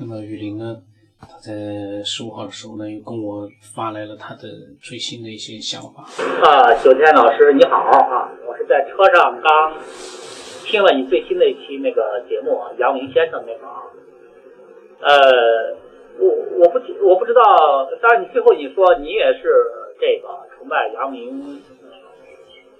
那么雨林呢，他在十五号的时候呢，又跟我发来了他的最新的一些想法。啊，九天老师你好啊，我是在车上刚听了你最新的一期那个节目，杨明先生那个啊。呃，我我不我不知道，当然你最后你说你也是这个崇拜杨明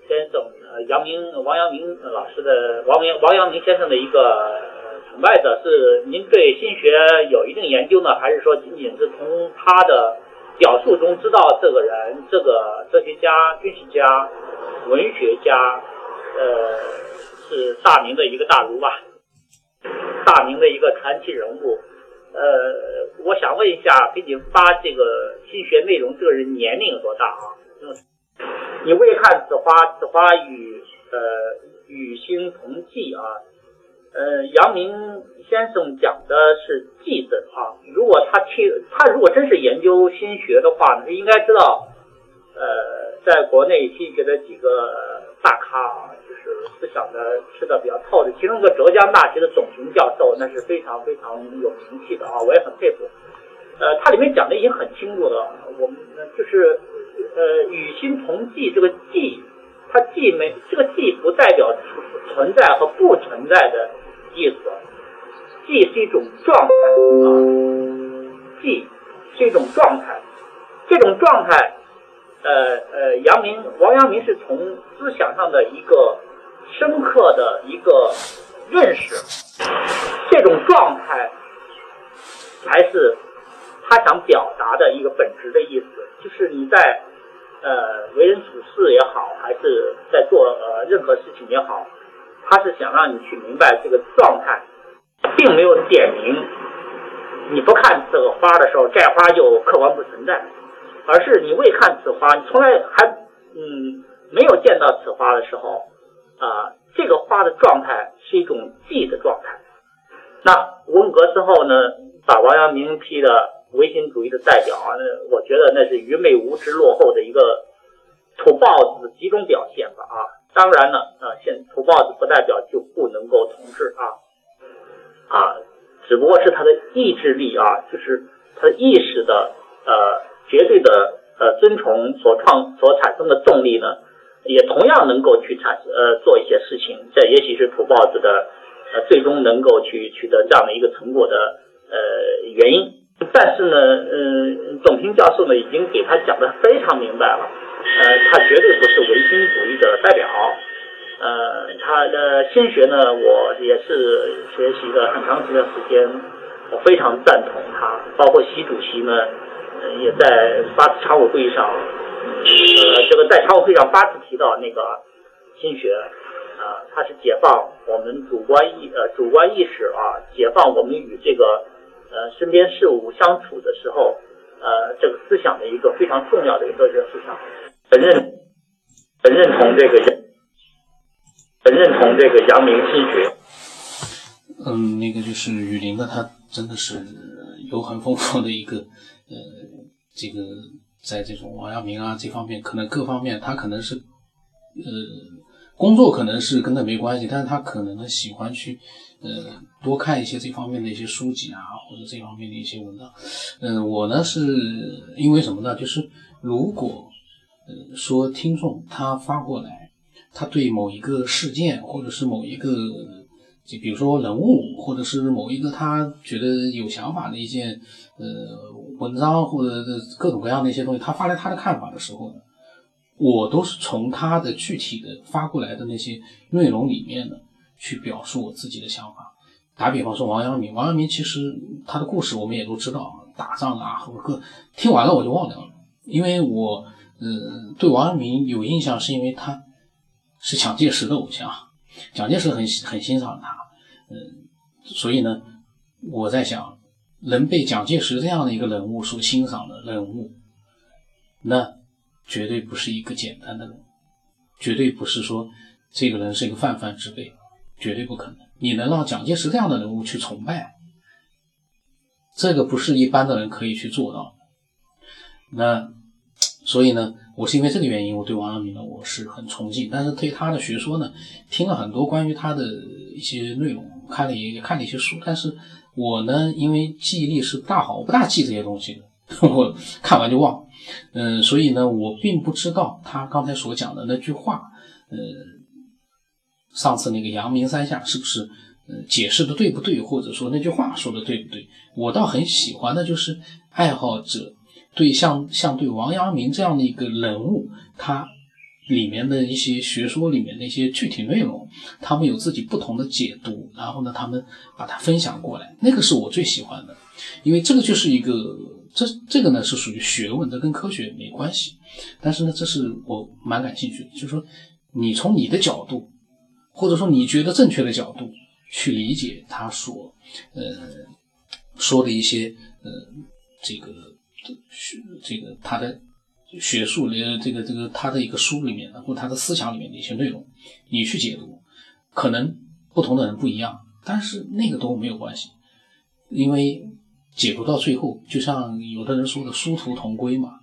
先生，呃，杨明王阳明老师的王明王阳明先生的一个。崇拜的是您对心学有一定研究呢，还是说仅仅是从他的表述中知道这个人，这个哲学家、军事家、文学家，呃，是大明的一个大儒吧，大明的一个传奇人物。呃，我想问一下，给你发这个心学内容，这个人年龄有多大啊？你未看此花，此花与呃与星同济啊。呃，阳明先生讲的是记字啊。如果他去，他如果真是研究心学的话，他应该知道，呃，在国内心学的几个大咖啊，就是思想的吃的比较透的。其中一个浙江大学的董平教授，那是非常非常有名气的啊，我也很佩服。呃，他里面讲的已经很清楚了，我们就是呃，与心同寂这个寂，它既没这个寂不代表存在和不存在的。意思，即是一种状态啊，即是一种状态。这种状态，呃呃，阳明王阳明是从思想上的一个深刻的一个认识，这种状态才是他想表达的一个本质的意思。就是你在呃为人处事也好，还是在做呃任何事情也好。他是想让你去明白这个状态，并没有点明，你不看这个花的时候，这花就客观不存在，而是你未看此花，你从来还嗯没有见到此花的时候，啊，这个花的状态是一种寂的状态。那文革之后呢，把王阳明批的唯心主义的代表啊，那我觉得那是愚昧无知、落后的一个土包子集中表现吧啊。当然了，啊，现土豹子不代表就不能够统治啊，啊，只不过是他的意志力啊，就是他的意识的呃绝对的呃尊崇所创所产生的动力呢，也同样能够去产呃做一些事情，这也许是土豹子的呃最终能够去取得这样的一个成果的呃原因。但是呢，嗯，董平教授呢已经给他讲的非常明白了。呃，他绝对不是唯心主义的代表。呃，他的心学呢，我也是学习了很长时间时间，我非常赞同他。包括习主席呢，也在八次常委会议上，呃，这个在常委会上八次提到那个心学，啊，它是解放我们主观意呃主观意识啊，解放我们与这个呃身边事物相处的时候，呃，这个思想的一个非常重要的一个哲学思想。很认，很认同这个，很认同这个阳明心学。嗯，那个就是雨林呢，他真的是有很丰富的一个，呃，这个在这种王阳明啊这方面，可能各方面他可能是，呃，工作可能是跟他没关系，但是他可能呢喜欢去，呃，多看一些这方面的一些书籍啊，或者这方面的一些文章。嗯，我呢是因为什么呢？就是如果。说听众他发过来，他对某一个事件，或者是某一个，就比如说人物，或者是某一个他觉得有想法的一件呃文章，或者各种各样的一些东西，他发来他的看法的时候呢，我都是从他的具体的发过来的那些内容里面呢，去表述我自己的想法。打比方说王阳明，王阳明其实他的故事我们也都知道，打仗啊，或者各听完了我就忘掉了，因为我。嗯，对王阳明有印象，是因为他是蒋介石的偶像，蒋介石很很欣赏他，嗯，所以呢，我在想，能被蒋介石这样的一个人物所欣赏的人物，那绝对不是一个简单的人，绝对不是说这个人是一个泛泛之辈，绝对不可能。你能让蒋介石这样的人物去崇拜，这个不是一般的人可以去做到的，那。所以呢，我是因为这个原因，我对王阳明呢我是很崇敬，但是对他的学说呢，听了很多关于他的一些内容，看了也看了一些书，但是我呢，因为记忆力是不大好，我不大记这些东西的，我看完就忘。嗯，所以呢，我并不知道他刚才所讲的那句话，呃，上次那个阳明三下是不是呃解释的对不对，或者说那句话说的对不对？我倒很喜欢的就是爱好者对像像对王阳明这样的一个人物，他。里面的一些学说里面的一些具体内容，他们有自己不同的解读，然后呢，他们把它分享过来，那个是我最喜欢的，因为这个就是一个，这这个呢是属于学问，这跟科学没关系，但是呢，这是我蛮感兴趣的，就是说，你从你的角度，或者说你觉得正确的角度去理解他所呃说的一些呃这个学这个他的。学术里这个这个他的一个书里面的或他的思想里面的一些内容，你去解读，可能不同的人不一样，但是那个都没有关系，因为解读到最后，就像有的人说的殊途同归嘛，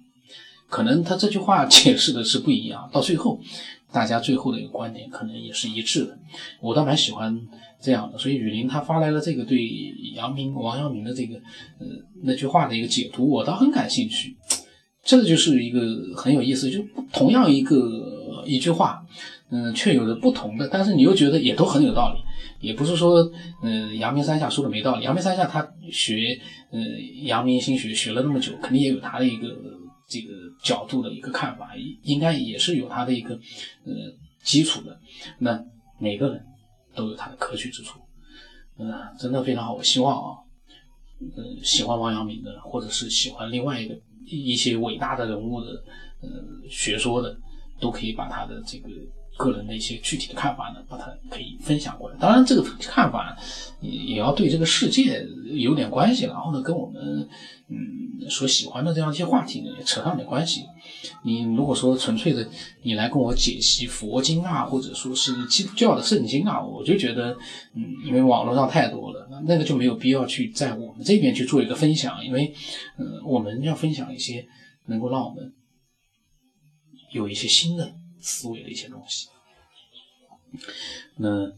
可能他这句话解释的是不一样，到最后大家最后的一个观点可能也是一致的，我倒蛮喜欢这样的，所以雨林他发来了这个对杨明王阳明的这个呃那句话的一个解读，我倒很感兴趣。这就是一个很有意思，就同样一个一句话，嗯，却有着不同的，但是你又觉得也都很有道理，也不是说，嗯，阳明三下说的没道理。阳明三下他学，呃，阳明心学学了那么久，肯定也有他的一个这个角度的一个看法，应该也是有他的一个呃基础的。那每个人都有他的可取之处，嗯，真的非常好。我希望啊，嗯，喜欢王阳明的，或者是喜欢另外一个。一些伟大的人物的，呃，学说的，都可以把他的这个个人的一些具体的看法呢，把它可以分享过来。当然，这个看法也也要对这个世界有点关系，然后呢，跟我们嗯所喜欢的这样一些话题呢，也扯上点关系。你如果说纯粹的你来跟我解析佛经啊，或者说是基督教的圣经啊，我就觉得嗯，因为网络上太多了。那个就没有必要去在我们这边去做一个分享，因为，呃，我们要分享一些能够让我们有一些新的思维的一些东西。那，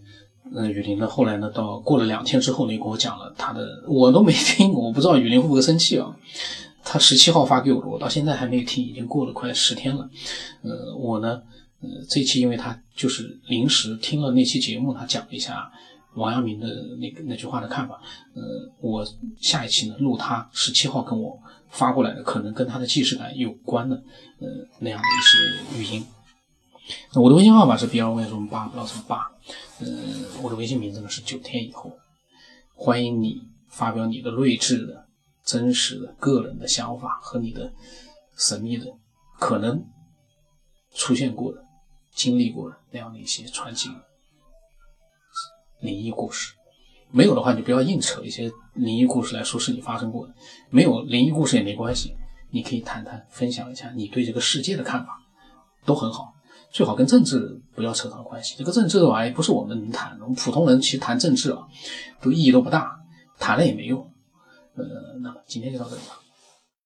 那雨林呢？后来呢？到过了两天之后呢，跟我讲了他的，我都没听，我不知道雨林会不会生气啊？他十七号发给我的，我到现在还没有听，已经过了快十天了。呃，我呢，呃，这期因为他就是临时听了那期节目，他讲了一下。王阳明的那个那句话的看法，呃，我下一期呢录他十七号跟我发过来的，可能跟他的既视感有关的，呃，那样的一些语音。那我的微信号码是 B 二 Y 什么八，不知道什么八，嗯，我的微信名字呢是九天以后，欢迎你发表你的睿智的、真实的个人的想法和你的神秘的、可能出现过的、经历过的那样的一些传奇。灵异故事，没有的话，你不要硬扯一些灵异故事来说是你发生过的。没有灵异故事也没关系，你可以谈谈分享一下你对这个世界的看法，都很好。最好跟政治不要扯上关系，这个政治的玩意不是我们能谈的。我们普通人其实谈政治啊，都意义都不大，谈了也没用。呃，那么今天就到这里吧。